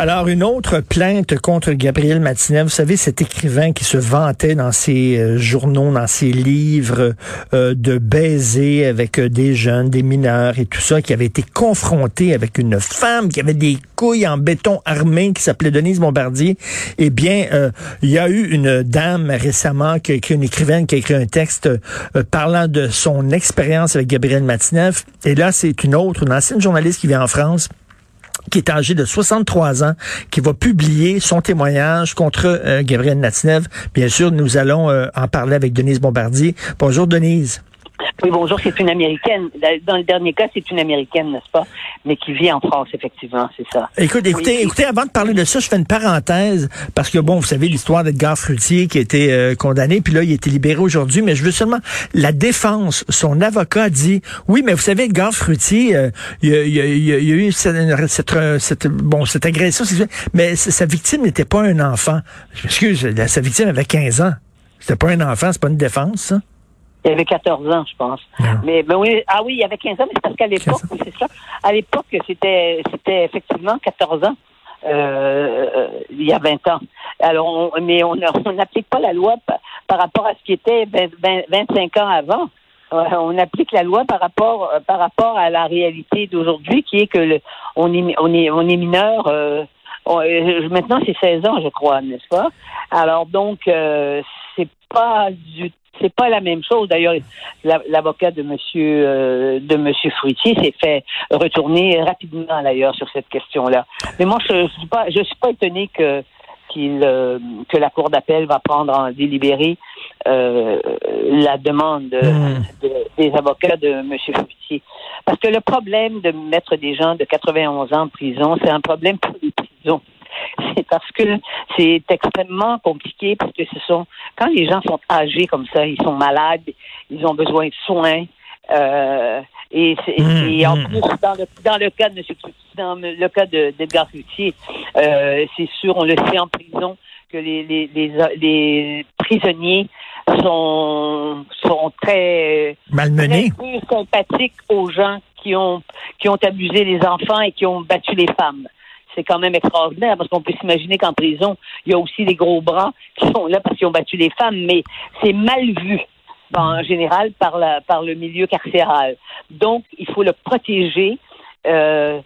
Alors, une autre plainte contre Gabriel Matinev, vous savez, cet écrivain qui se vantait dans ses euh, journaux, dans ses livres, euh, de baiser avec euh, des jeunes, des mineurs et tout ça, qui avait été confronté avec une femme qui avait des couilles en béton armé, qui s'appelait Denise Bombardier. Eh bien, il y a eu une dame récemment qui a écrit, une écrivaine qui a écrit un texte parlant de son expérience avec Gabriel Matinev. Et là, c'est une autre, une ancienne journaliste qui vient en France qui est âgé de 63 ans, qui va publier son témoignage contre euh, Gabriel Natinev. Bien sûr, nous allons euh, en parler avec Denise Bombardier. Bonjour Denise. Oui, bonjour, c'est une Américaine. Dans le dernier cas, c'est une Américaine, n'est-ce pas? Mais qui vit en France, effectivement, c'est ça. Écoute, écoutez, écoutez, avant de parler de ça, je fais une parenthèse, parce que bon, vous savez l'histoire d'Edgar Fruitier qui a été euh, condamné, puis là, il a été libéré aujourd'hui, mais je veux seulement, la défense, son avocat dit, oui, mais vous savez, Edgar Fruitier, euh, il, a, il, a, eu cette, cette, bon, cette agression, mais sa victime n'était pas un enfant. Je m'excuse, sa victime avait 15 ans. C'était pas un enfant, c'est pas une défense, ça? Il avait 14 ans, je pense. Mais ben oui, ah oui, il avait 15 ans, mais c'est parce qu'à l'époque, c'est ça. À l'époque, c'était c'était effectivement 14 ans. Euh, il y a 20 ans. Alors, on, mais on n'applique pas la loi par, rapport à ce qui était 25 ans avant. on applique la loi par rapport par rapport à la réalité d'aujourd'hui, qui est que le, on est on est on est mineur. Euh, maintenant, c'est 16 ans, je crois, n'est-ce pas? Alors donc, euh, c'est pas du c'est pas la même chose. D'ailleurs, l'avocat de Monsieur euh, de Monsieur Fruitier s'est fait retourner rapidement d'ailleurs sur cette question-là. Mais moi, je, suis pas, je suis pas étonné que qu'il euh, que la cour d'appel va prendre en délibéré euh, la demande hmm. des avocats de Monsieur Fruitier. Parce que le problème de mettre des gens de 91 ans en prison, c'est un problème pour les prisons c'est parce que c'est extrêmement compliqué parce que ce sont quand les gens sont âgés comme ça, ils sont malades, ils ont besoin de soins. Euh, et, mmh, en mmh. plus, dans le, dans le cas de M. dans le cas de d'Edgar euh, c'est sûr, on le sait en prison que les, les, les, les prisonniers sont sont très malmenés, très sympathiques aux gens qui ont qui ont abusé les enfants et qui ont battu les femmes c'est quand même extraordinaire parce qu'on peut s'imaginer qu'en prison, il y a aussi des gros bras qui sont là parce qu'ils ont battu les femmes, mais c'est mal vu. en général par le milieu carcéral. Donc, il faut le protéger. Euh,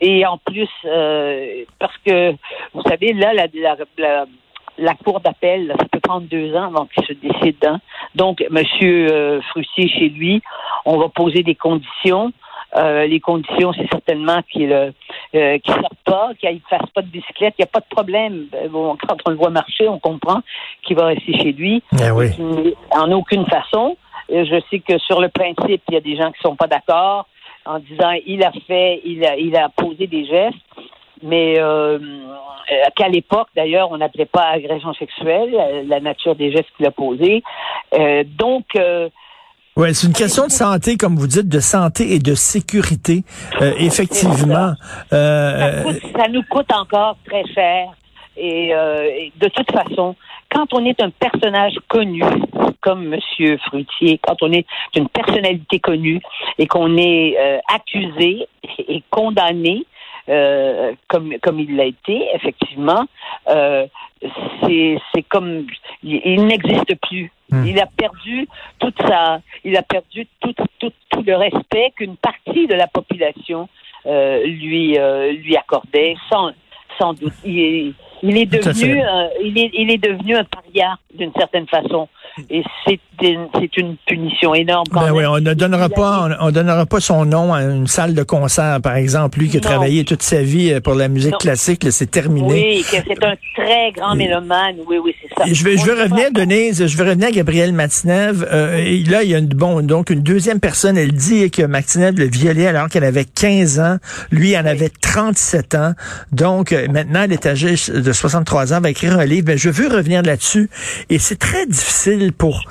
et en plus, euh, parce que vous savez, là, la, cour d'appel, ça peut prendre deux ans avant qu'il se décide. Hein. Donc, Monsieur euh, Frustier, chez lui, on va poser des conditions. Euh, les conditions, c'est certainement qu'il euh, euh qu sorte pas, qu'il ne fasse pas de bicyclette. Il n'y a pas de problème. Euh, bon, quand on le voit marcher, on comprend qu'il va rester chez lui. Eh en aucune façon. Je sais que sur le principe, il y a des gens qui sont pas d'accord en disant il a fait, il a, il a posé des gestes mais euh, qu'à l'époque, d'ailleurs, on n'appelait pas agression sexuelle, la nature des gestes qu'il a posés. Euh, donc, euh, oui, c'est une question de santé, comme vous dites, de santé et de sécurité. Euh, effectivement. Euh, ça, nous coûte encore très cher. Et, euh, de toute façon, quand on est un personnage connu, comme Monsieur Fruitier, quand on est une personnalité connue et qu'on est accusé et condamné, comme comme il l'a été, effectivement, c'est comme il n'existe plus. Hmm. Il a perdu toute sa, il a perdu tout, tout, tout le respect qu'une partie de la population euh, lui euh, lui accordait, sans sans doute. Il, il est devenu, euh, il est il est devenu un paria d'une certaine façon. Et c'est c'est une punition énorme. ben oui, on ne donnera pas, on, donnera pas son nom à une salle de concert, par exemple. Lui qui a travaillé toute sa vie euh, pour la musique classique, c'est terminé. Oui, c'est un très grand mélomane. Oui, oui, c'est ça. Je vais, je vais revenir, Denise, je vais revenir à Gabriel Matinev. Euh, là, il y a une, bon, donc une deuxième personne, elle dit que Matinev le violait alors qu'elle avait 15 ans. Lui, en avait 37 ans. Donc, euh, maintenant, elle est âgée de 63 ans, va écrire un livre. Mais je veux revenir là-dessus. Et c'est très difficile pour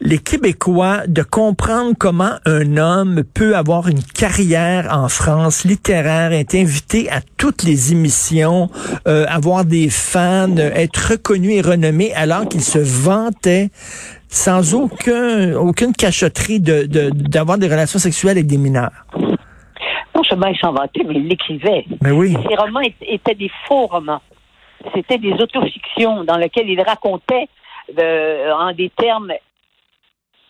les Québécois de comprendre comment un homme peut avoir une carrière en France littéraire, être invité à toutes les émissions, euh, avoir des fans, être reconnu et renommé alors qu'il se vantait sans aucun, aucune cachotterie de, d'avoir des relations sexuelles avec des mineurs. Non seulement il s'en vantait, mais il l'écrivait. Mais oui. ces romans étaient des faux romans. C'était des autofictions dans lesquelles il racontait euh, en des termes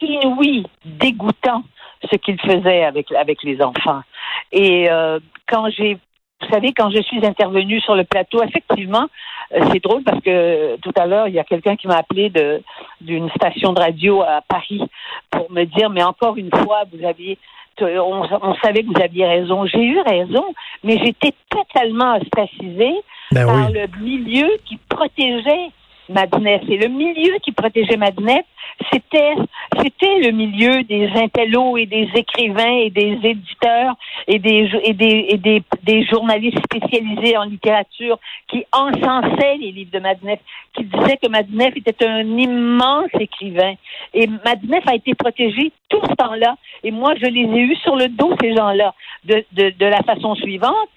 inouïs, dégoûtants, ce qu'il faisait avec, avec les enfants. Et euh, quand j'ai vous savez, quand je suis intervenue sur le plateau, effectivement, euh, c'est drôle parce que tout à l'heure, il y a quelqu'un qui m'a appelé de d'une station de radio à Paris pour me dire, mais encore une fois, vous aviez on, on, savait que vous aviez raison. J'ai eu raison, mais j'étais totalement ostracisée ben par le milieu qui protégeait Madnef. Et le milieu qui protégeait Madnef, c'était c'était le milieu des intellos et des écrivains et des éditeurs et des et des et des, journalistes spécialisés en littérature qui encensaient les livres de Madnef, qui disaient que Madnef était un immense écrivain. Et Madnef a été protégé tout ce temps-là. Et moi, je les ai eus sur le dos, ces gens-là, de, de la façon suivante.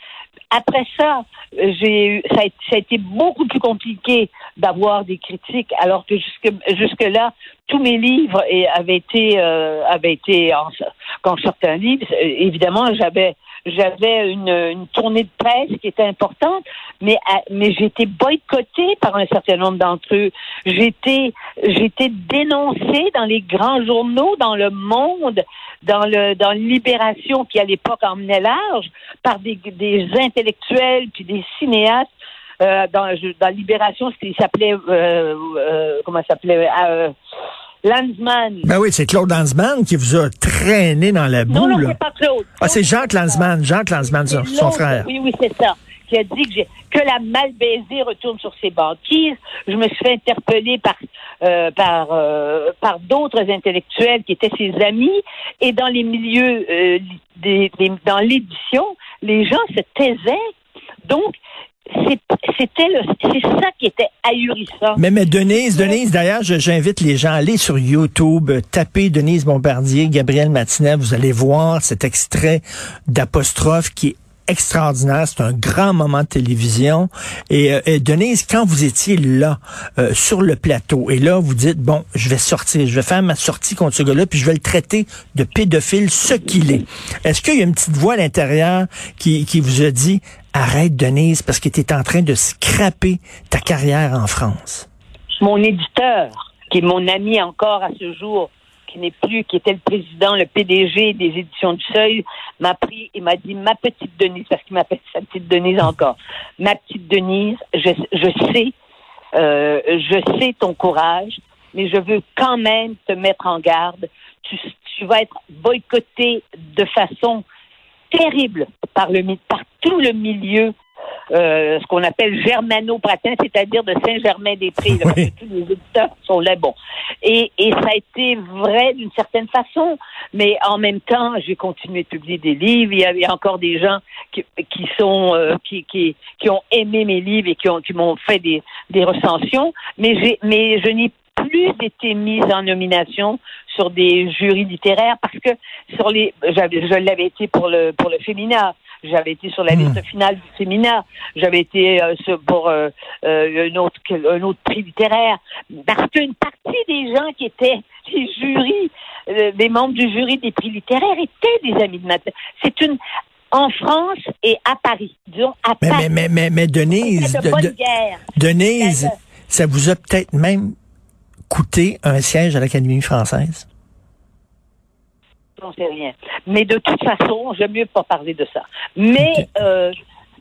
Après ça, j'ai ça, a été beaucoup plus compliqué d'avoir des critiques, alors que jusque jusque là, tous mes livres avaient été euh, avaient été en, quand je sortais évidemment, j'avais j'avais une, une, tournée de presse qui était importante, mais mais j'étais boycottée par un certain nombre d'entre eux. J'étais j'étais dénoncée dans les grands journaux, dans le Monde, dans le dans Libération qui à l'époque emmenait large par des, des intellectuels puis des cinéastes. Euh, dans, dans Libération, il s'appelait euh, euh, comment s'appelait euh, Lanzmann. Ben oui, c'est Claude Lanzmann qui vous a traîné dans la boue. Non, non, c'est pas Claude. Ah, c'est Jacques Lanzmann, Jacques Lanzmann, son, frère. Oui, oui, c'est ça qui a dit que, que la malbaisée retourne sur ses banquises. Je me suis fait interpeller par euh, par euh, par d'autres intellectuels qui étaient ses amis et dans les milieux euh, des, dans l'édition, les gens se taisaient. Donc c'était c'est ça qui était ahurissant. Mais, mais Denise, Denise, d'ailleurs, j'invite les gens à aller sur YouTube, taper Denise Bombardier, Gabriel Matinet, vous allez voir cet extrait d'apostrophe qui est extraordinaire. C'est un grand moment de télévision. Et, euh, Denise, quand vous étiez là, euh, sur le plateau, et là, vous dites, bon, je vais sortir, je vais faire ma sortie contre ce gars-là, puis je vais le traiter de pédophile, ce qu'il est. Est-ce qu'il y a une petite voix à l'intérieur qui, qui vous a dit, arrête, Denise, parce que tu es en train de scraper ta carrière en France? Mon éditeur, qui est mon ami encore à ce jour, qui n'est plus, qui était le président, le PDG des éditions du Seuil, m'a pris et m'a dit ma petite Denise, parce qu'il m'appelle sa petite Denise encore. Ma petite Denise, je, sais, euh, je sais ton courage, mais je veux quand même te mettre en garde. Tu, tu vas être boycotté de façon terrible par le par tout le milieu euh, ce qu'on appelle germano-pratin, c'est-à-dire de Saint-Germain-des-Prés. Tous les éditeurs sont là. Bon. Et, et ça a été vrai d'une certaine façon, mais en même temps, j'ai continué de publier des livres. Il y avait encore des gens qui, qui sont euh, qui, qui, qui ont aimé mes livres et qui ont qui m'ont fait des, des recensions, mais j'ai mais je n'ai plus été mise en nomination sur des jurys littéraires parce que sur les je l'avais été pour le pour le féminin j'avais été sur la hmm. liste finale du séminaire. J'avais été euh, pour euh, euh, un, autre, un autre prix littéraire. Parce qu'une partie des gens qui étaient les jurys, les membres du jury des prix littéraires étaient des amis de ma C'est une en France et à Paris. Disons à mais, Paris. Mais, mais, mais, Denise, de, Denise, ça vous a peut-être même coûté un siège à l'Académie française? j'en sais rien. Mais de toute façon, j'aime mieux pas parler de ça. Mais, euh,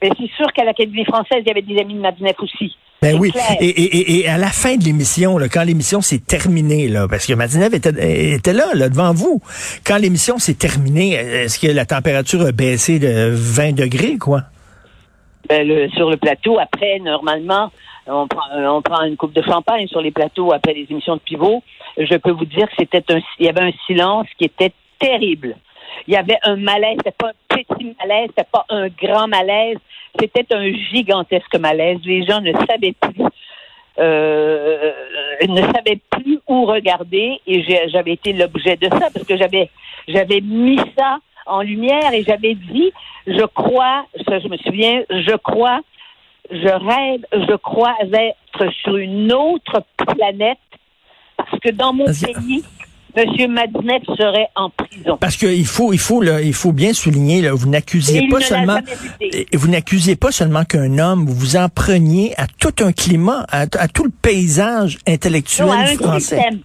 c'est sûr qu'à l'Académie française, il y avait des amis de Madinef aussi. Ben oui. Et, et, et, à la fin de l'émission, quand l'émission s'est terminée, là, parce que Madinev était, était là, là, devant vous. Quand l'émission s'est terminée, est-ce que la température a baissé de 20 degrés, quoi? Ben, le, sur le plateau, après, normalement, on prend, on prend une coupe de champagne sur les plateaux après les émissions de pivot. Je peux vous dire que c'était un, il y avait un silence qui était terrible. Il y avait un malaise, c'était pas un petit malaise, c'était pas un grand malaise, c'était un gigantesque malaise. Les gens ne savaient plus. Euh, ne savaient plus où regarder et j'avais été l'objet de ça parce que j'avais j'avais mis ça en lumière et j'avais dit je crois ça je me souviens je crois je rêve je crois être sur une autre planète parce que dans mon pays, M. Madinette serait en prison. Parce qu'il faut, il faut, là, il faut bien souligner, là, vous n'accusiez pas seulement, vous n'accusez pas seulement qu'un homme, vous vous en preniez à tout un climat, à, tout le paysage intellectuel non, à un français. Système.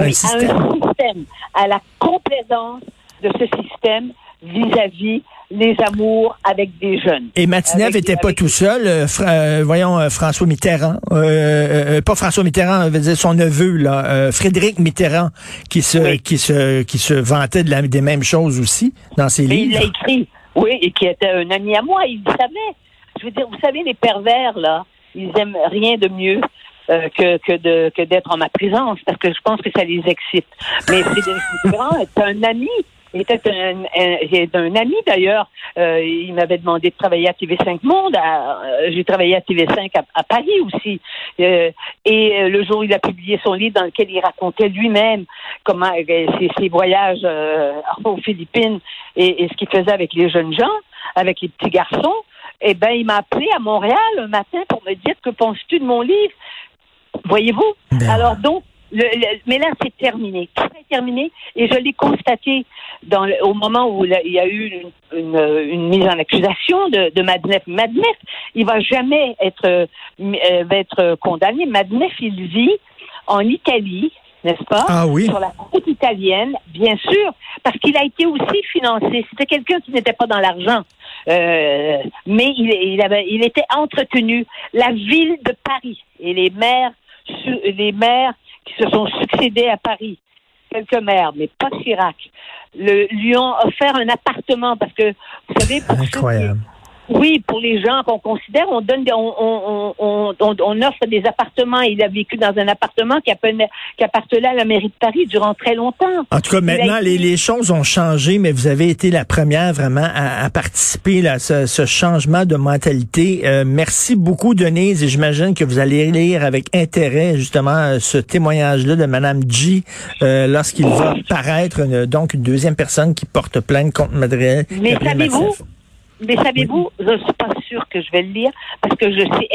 Oui, système. à un système, à la complaisance de ce système vis-à-vis les amours avec des jeunes. Et Matinev n'était pas tout seul. Euh, euh, voyons, euh, François Mitterrand, pas François Mitterrand, veut dire son neveu, là, Frédéric Mitterrand, qui se, qui se, qui se vantait de la, des mêmes choses aussi dans ses livres. Il l'a écrit, oui, et qui était un ami à moi. Il savait. Je veux dire, vous savez, les pervers là, ils aiment rien de mieux. que, que de que d'être en ma présence parce que je pense que ça les excite. Mais Frédéric Mitterrand est un ami était un, un, ami d'ailleurs. Euh, il m'avait demandé de travailler à TV5 Monde. Euh, j'ai travaillé à TV5 à, Paris aussi. Euh, et le jour où il a publié son livre dans lequel il racontait lui-même comment ses, voyages aux Philippines et, ce qu'il faisait avec les jeunes gens, avec les petits garçons, eh ben il m'a appelé à Montréal un matin pour me dire que penses-tu de mon livre? Voyez-vous? Ben Alors donc mais là, c'est terminé. C'est terminé. Et je l'ai constaté dans au moment où il y a eu une, mise en accusation de, de Madnef. Madnef, il va jamais être, euh, va être condamné. Madnef, il vit en Italie, n'est-ce pas? Ah oui. Sur la côte italienne, bien sûr, parce qu'il a été aussi financé. C'était quelqu'un qui n'était pas dans l'argent, euh, mais il, il, avait, il était entretenu. La ville de Paris et les maires, les maires qui se sont succédés à Paris, quelques maires, mais pas Chirac, le, lui ont offert un appartement parce que, vous savez, pour. Oui, pour les gens qu'on considère, on donne, on, on, on, on, offre des appartements. Il a vécu dans un appartement qui, qui appartenait à la mairie de Paris durant très longtemps. En tout cas, maintenant, les, les, choses ont changé, mais vous avez été la première vraiment à, à participer à ce, ce, changement de mentalité. Euh, merci beaucoup, Denise, et j'imagine que vous allez lire avec intérêt justement ce témoignage-là de Madame G euh, lorsqu'il va paraître, une, donc une deuxième personne qui porte plainte contre Madrid. Mais savez-vous? Mais savez-vous, je ne suis pas sûre que je vais le lire parce que je sais